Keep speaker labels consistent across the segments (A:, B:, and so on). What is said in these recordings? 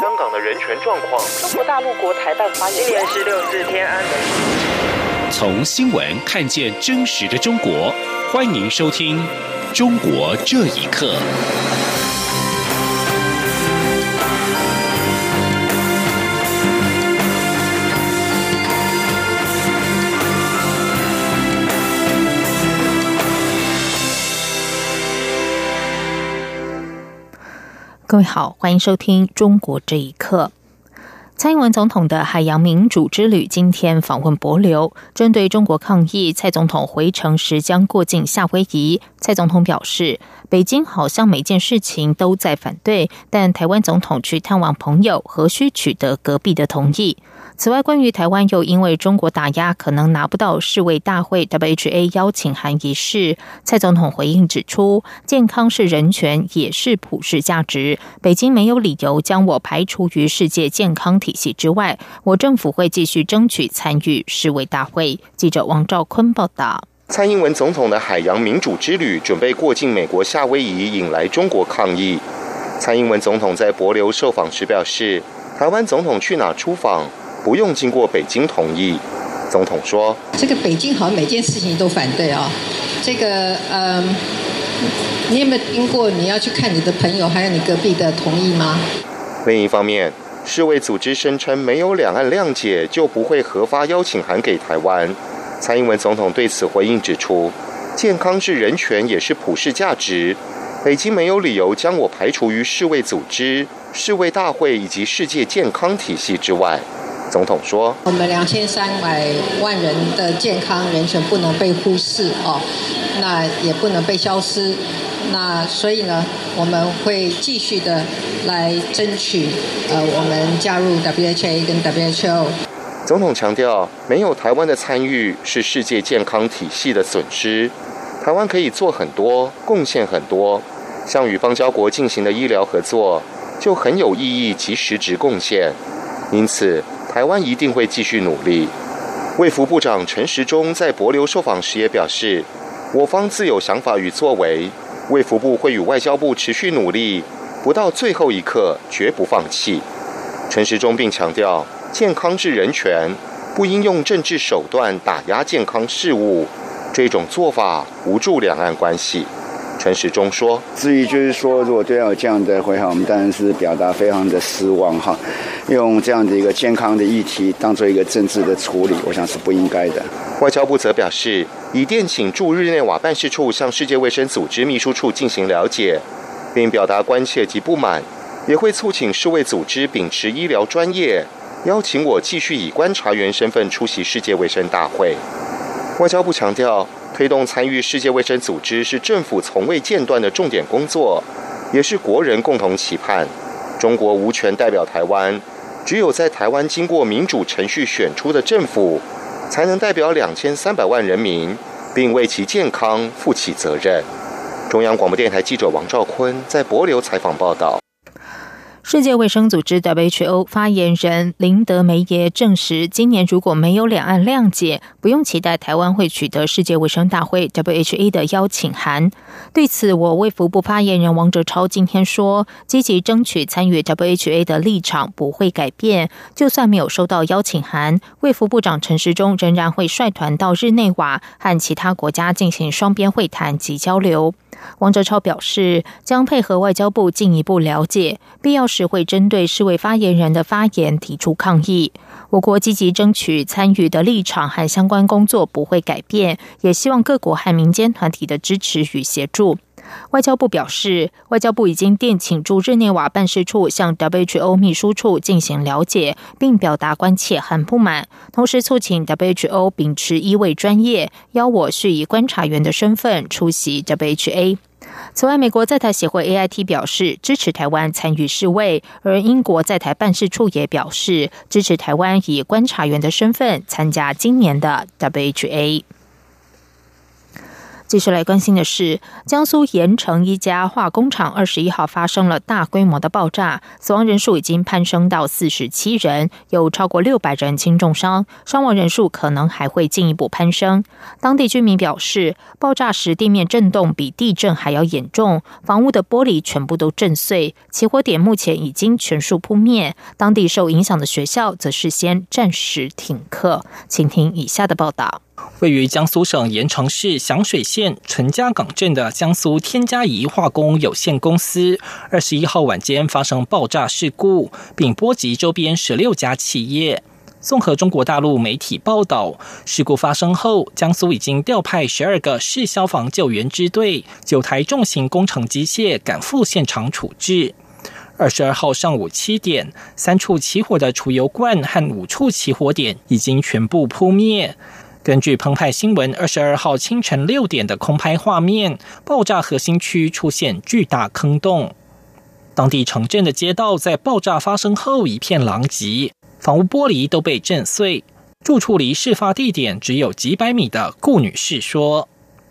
A: 香港的人权状况。
B: 中国大陆国台办发言。
A: 今年十六日天安门。
C: 从新闻看见真实的中国，欢迎收听《中国这一刻》。
D: 各位好，欢迎收听《中国这一刻》。蔡英文总统的海洋民主之旅今天访问博流，针对中国抗议，蔡总统回程时将过境夏威夷。蔡总统表示，北京好像每件事情都在反对，但台湾总统去探望朋友，何须取得隔壁的同意？此外，关于台湾又因为中国打压可能拿不到世卫大会 （WHA） 邀请函一事，蔡总统回应指出，健康是人权，也是普世价值。北京没有理由将我排除于世界健康体系之外。我政府会继续争取参与世卫大会。记者王兆坤报道。
E: 蔡英文总统的海洋民主之旅准备过境美国夏威夷，引来中国抗议。蔡英文总统在博流受访时表示，台湾总统去哪出访？不用经过北京同意，总统说：“
F: 这个北京好像每件事情都反对啊。这个，嗯，你有没有听过你要去看你的朋友还有你隔壁的同意吗？”
E: 另一方面，世卫组织声称没有两岸谅解就不会核发邀请函给台湾。蔡英文总统对此回应指出：“健康是人权，也是普世价值。北京没有理由将我排除于世卫组织、世卫大会以及世界健康体系之外。”总统说：“
F: 我们两千三百万人的健康人权不能被忽视哦，那也不能被消失。那所以呢，我们会继续的来争取呃，我们加入 WHA 跟 WHO。”
E: 总统强调，没有台湾的参与是世界健康体系的损失。台湾可以做很多贡献，很多像与邦交国进行的医疗合作就很有意义及实质贡献。因此。台湾一定会继续努力。卫福部长陈时中在博流受访时也表示，我方自有想法与作为，卫福部会与外交部持续努力，不到最后一刻绝不放弃。陈时中并强调，健康是人权，不应用政治手段打压健康事务，这种做法无助两岸关系。陈时中说：“
G: 至于就是说，如果对有这样的回函，我们当然是表达非常的失望哈。用这样的一个健康的议题当做一个政治的处理，我想是不应该的。”
E: 外交部则表示，已电请驻日内瓦办事处向世界卫生组织秘书处进行了解，并表达关切及不满，也会促请世卫组织秉持医疗专业，邀请我继续以观察员身份出席世界卫生大会。外交部强调。推动参与世界卫生组织是政府从未间断的重点工作，也是国人共同期盼。中国无权代表台湾，只有在台湾经过民主程序选出的政府，才能代表两千三百万人民，并为其健康负起责任。中央广播电台记者王兆坤在博流采访报道。
D: 世界卫生组织 WHO 发言人林德梅耶证实，今年如果没有两岸谅解，不用期待台湾会取得世界卫生大会 （WHA） 的邀请函。对此，我卫福部发言人王哲超今天说，积极争取参与 WHA 的立场不会改变。就算没有收到邀请函，卫福部长陈时中仍然会率团到日内瓦和其他国家进行双边会谈及交流。王哲超表示，将配合外交部进一步了解，必要时是会针对世卫发言人的发言提出抗议。我国积极争取参与的立场和相关工作不会改变，也希望各国和民间团体的支持与协助。外交部表示，外交部已经电请驻日内瓦办事处向 WHO 秘书处进行了解，并表达关切和不满，同时促请 WHO 秉持一位专业，邀我是以观察员的身份出席 WHA。此外，美国在台协会 AIT 表示支持台湾参与示威，而英国在台办事处也表示支持台湾以观察员的身份参加今年的 WHA。继续来关心的是，江苏盐城一家化工厂二十一号发生了大规模的爆炸，死亡人数已经攀升到四十七人，有超过六百人轻重伤，伤亡人数可能还会进一步攀升。当地居民表示，爆炸时地面震动比地震还要严重，房屋的玻璃全部都震碎，起火点目前已经全数扑灭。当地受影响的学校则是先暂时停课。请听以下的报道。
H: 位于江苏省盐城市响水县陈家港镇的江苏天嘉宜化工有限公司，二十一号晚间发生爆炸事故，并波及周边十六家企业。综合中国大陆媒体报道，事故发生后，江苏已经调派十二个市消防救援支队、九台重型工程机械赶赴现场处置。二十二号上午七点，三处起火的储油罐和五处起火点已经全部扑灭。根据澎湃新闻二十二号清晨六点的空拍画面，爆炸核心区出现巨大坑洞，当地城镇的街道在爆炸发生后一片狼藉，房屋玻璃都被震碎。住处离事发地点只有几百米的顾女士说。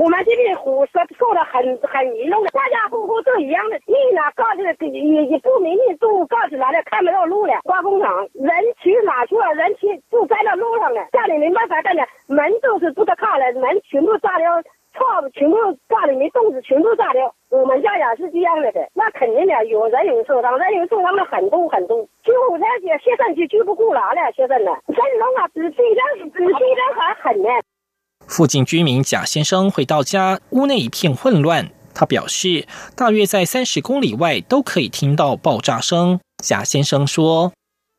I: 我们这边火受受的很很严重的，家家户户都一样的。命呢，告诉也也不明令都告诉来了，看不到路了。化工厂人去哪去了？人去就在那路上了，家里没办法干了，门都是不得开了，门全部炸掉，窗全部家里面洞子全部炸掉。我们家也是这样的的，那肯定的，有人有受伤，人有受伤的很多很多。救护车也现在就救不过来了，现在呢，震动啊，比地震比地震还狠呢。
H: 附近居民贾先生回到家，屋内一片混乱。他表示，大约在三十公里外都可以听到爆炸声。贾先生说：“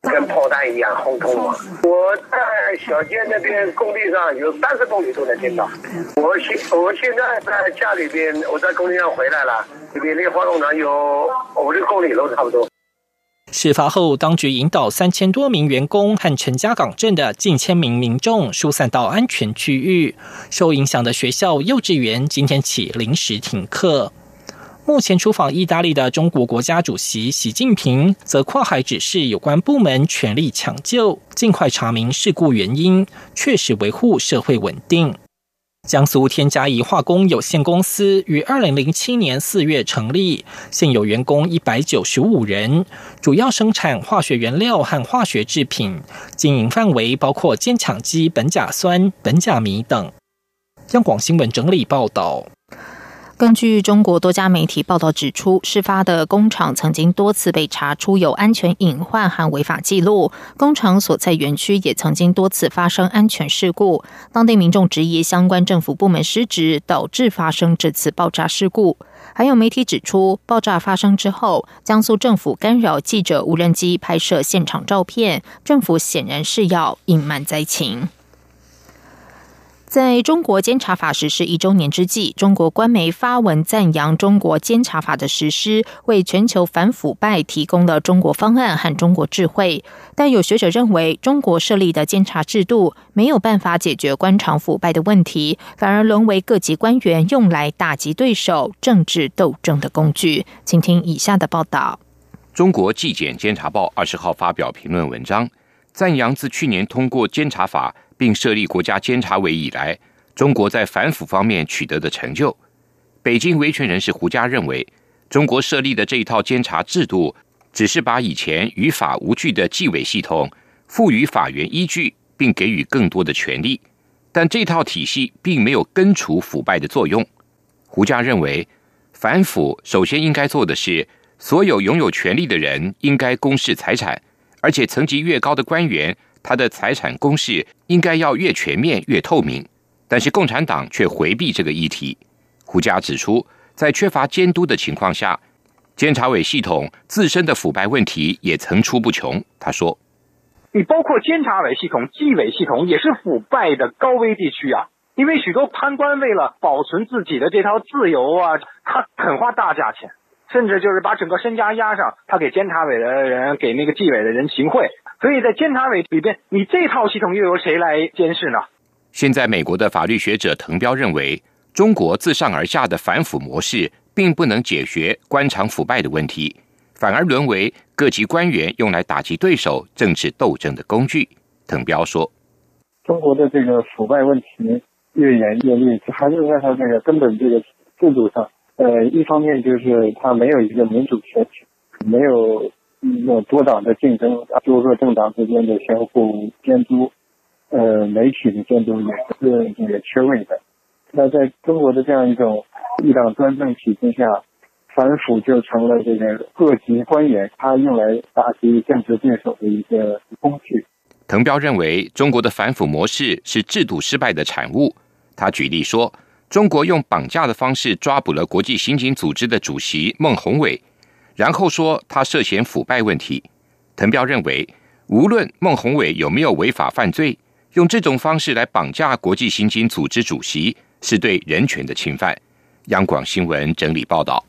J: 跟炮弹一样轰通嘛！我在小街那边工地上有三十公里都能听到。我现我现在在家里边，我在工地上回来了，离那化工厂有五六公里路差不多。”
H: 事发后，当局引导三千多名员工和陈家港镇的近千名民众疏散到安全区域。受影响的学校、幼稚园今天起临时停课。目前出访意大利的中国国家主席习近平则跨海指示有关部门全力抢救，尽快查明事故原因，确实维护社会稳定。江苏天嘉宜化工有限公司于二零零七年四月成立，现有员工一百九十五人，主要生产化学原料和化学制品，经营范围包括坚强基苯甲酸、苯甲醚等。央广新闻整理报道。
D: 根据中国多家媒体报道指出，事发的工厂曾经多次被查出有安全隐患和违法记录，工厂所在园区也曾经多次发生安全事故。当地民众质疑相关政府部门失职，导致发生这次爆炸事故。还有媒体指出，爆炸发生之后，江苏政府干扰记者无人机拍摄现场照片，政府显然是要隐瞒灾情。在中国监察法实施一周年之际，中国官媒发文赞扬中国监察法的实施，为全球反腐败提供了中国方案和中国智慧。但有学者认为，中国设立的监察制度没有办法解决官场腐败的问题，反而沦为各级官员用来打击对手、政治斗争的工具。请听以下的报道：
K: 中国纪检监察报二十号发表评论文章，赞扬自去年通过监察法。并设立国家监察委以来，中国在反腐方面取得的成就。北京维权人士胡佳认为，中国设立的这一套监察制度，只是把以前于法无据的纪委系统赋予法源依据，并给予更多的权利，但这套体系并没有根除腐败的作用。胡佳认为，反腐首先应该做的是，所有拥有权力的人应该公示财产，而且层级越高的官员。他的财产公示应该要越全面越透明，但是共产党却回避这个议题。胡佳指出，在缺乏监督的情况下，监察委系统自身的腐败问题也层出不穷。他说：“
L: 你包括监察委系统、纪委系统也是腐败的高危地区啊！因为许多贪官为了保存自己的这套自由啊，他肯花大价钱。”甚至就是把整个身家押上，他给监察委的人、给那个纪委的人行贿，所以在监察委里边，你这套系统又由谁来监视呢？
K: 现在，美国的法律学者滕彪认为，中国自上而下的反腐模式，并不能解决官场腐败的问题，反而沦为各级官员用来打击对手、政治斗争的工具。滕彪说：“
M: 中国的这个腐败问题，越演越烈，还是在它这个根本这个制度上，呃，一方面就是它没有一个民主选举，没有那多党的竞争，多个政党之间的相互监督，呃，媒体的监督也是也缺位的。那在中国的这样一种一党专政体制下，反腐就成了这个各级官员他用来打击政治对手的一个工具。
K: 滕彪认为，中国的反腐模式是制度失败的产物。他举例说，中国用绑架的方式抓捕了国际刑警组织的主席孟宏伟，然后说他涉嫌腐败问题。滕彪认为，无论孟宏伟有没有违法犯罪，用这种方式来绑架国际刑警组织主席。是对人权的侵犯。央广新闻整理报道。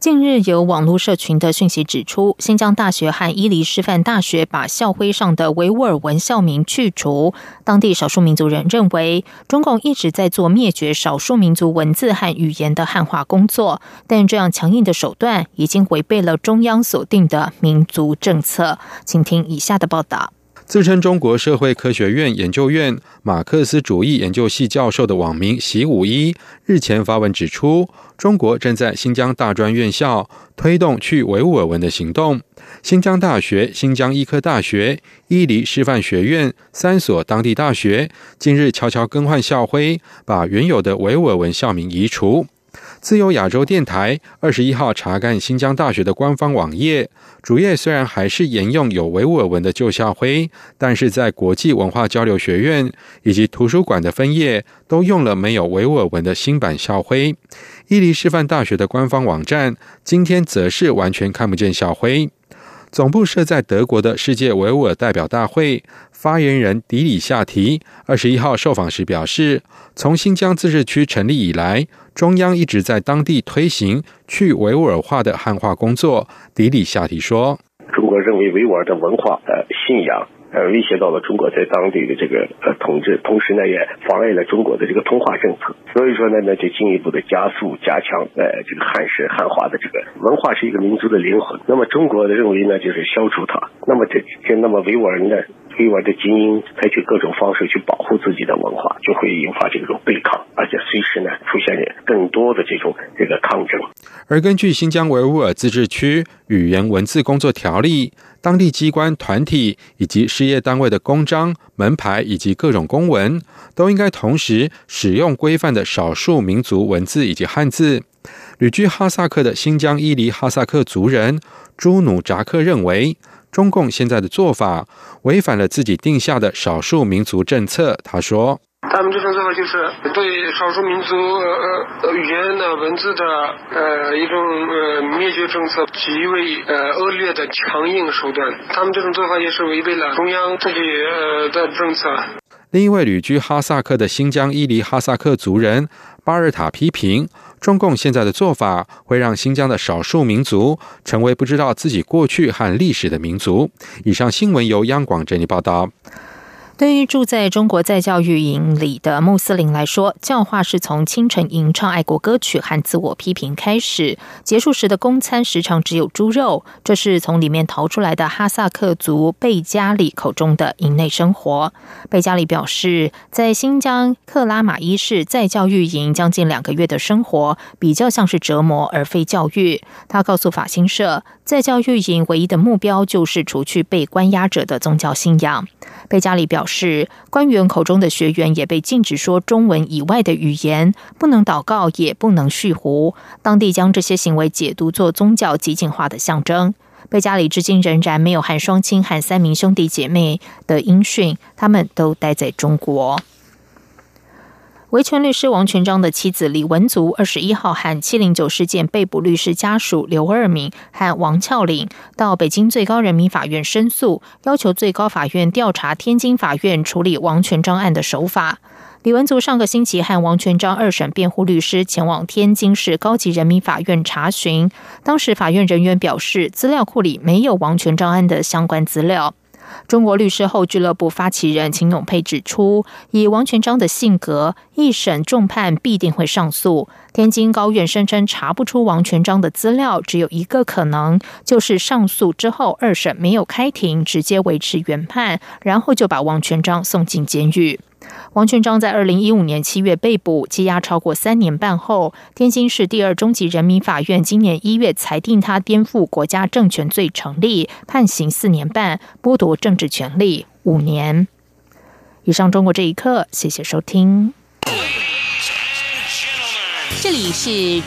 D: 近日有网络社群的讯息指出，新疆大学和伊犁师范大学把校徽上的维吾尔文校名去除。当地少数民族人认为，中共一直在做灭绝少数民族文字和语言的汉化工作，但这样强硬的手段已经违背了中央所定的民族政策。请听以下的报道。
N: 自称中国社会科学院研究院马克思主义研究系教授的网民习武一日前发文指出，中国正在新疆大专院校推动去维吾尔文的行动。新疆大学、新疆医科大学、伊犁师范学院三所当地大学近日悄悄更换校徽，把原有的维吾尔文校名移除。自由亚洲电台二十一号查看新疆大学的官方网页，主页虽然还是沿用有维吾尔文的旧校徽，但是在国际文化交流学院以及图书馆的分页都用了没有维吾尔文的新版校徽。伊犁师范大学的官方网站今天则是完全看不见校徽。总部设在德国的世界维吾尔代表大会发言人迪里夏提二十一号受访时表示，从新疆自治区成立以来，中央一直在当地推行去维吾尔化的汉化工作。迪里夏提说：“
O: 中国认为维吾尔的文化、呃信仰。”呃，威胁到了中国在当地的这个呃统治，同时呢，也妨碍了中国的这个通化政策。所以说呢，那就进一步的加速、加强呃这个汉式汉化的这个文化是一个民族的灵魂。那么中国的认为呢，就是消除它。那么这这那么维吾尔人呢，维吾尔的精英采取各种方式去保护自己的文化，就会引发这种对抗，而且随时呢出现更多的这种这个抗争。
N: 而根据新疆维吾尔自治区语言文字工作条例。当地机关、团体以及事业单位的公章、门牌以及各种公文，都应该同时使用规范的少数民族文字以及汉字。旅居哈萨克的新疆伊犁哈萨克族人朱努扎克认为，中共现在的做法违反了自己定下的少数民族政策。他说。
P: 他们这种做法就是对少数民族呃语言的文字的呃一种呃灭绝政策极为呃恶劣的强硬手段。他们这种做法也是违背了中央自己呃的政策。
N: 另一位旅居哈萨克的新疆伊犁哈萨克族人巴尔塔批评，中共现在的做法会让新疆的少数民族成为不知道自己过去和历史的民族。以上新闻由央广整理报道。
D: 对于住在中国在教育营里的穆斯林来说，教化是从清晨吟唱爱国歌曲和自我批评开始，结束时的公餐时常只有猪肉。这是从里面逃出来的哈萨克族贝加里口中的营内生活。贝加里表示，在新疆克拉玛依市在教育营将近两个月的生活，比较像是折磨而非教育。他告诉法新社，在教育营唯一的目标就是除去被关押者的宗教信仰。贝加里表示，官员口中的学员也被禁止说中文以外的语言，不能祷告，也不能蓄胡。当地将这些行为解读作宗教激进化的象征。贝加里至今仍然没有和双亲和三名兄弟姐妹的音讯，他们都待在中国。维权律师王全章的妻子李文足，二十一号和七零九事件被捕律师家属刘二敏和王俏玲到北京最高人民法院申诉，要求最高法院调查天津法院处理王全章案的手法。李文足上个星期和王全章二审辩护律师前往天津市高级人民法院查询，当时法院人员表示，资料库里没有王全章案的相关资料。中国律师后俱乐部发起人秦永佩指出，以王全章的性格，一审重判必定会上诉。天津高院声称查不出王全章的资料，只有一个可能，就是上诉之后二审没有开庭，直接维持原判，然后就把王全章送进监狱。王全章在二零一五年七月被捕，羁押超过三年半后，天津市第二中级人民法院今年一月裁定他颠覆国家政权罪成立，判刑四年半，剥夺政治权利五年。以上中国这一刻，谢谢收听。
Q: 这里是。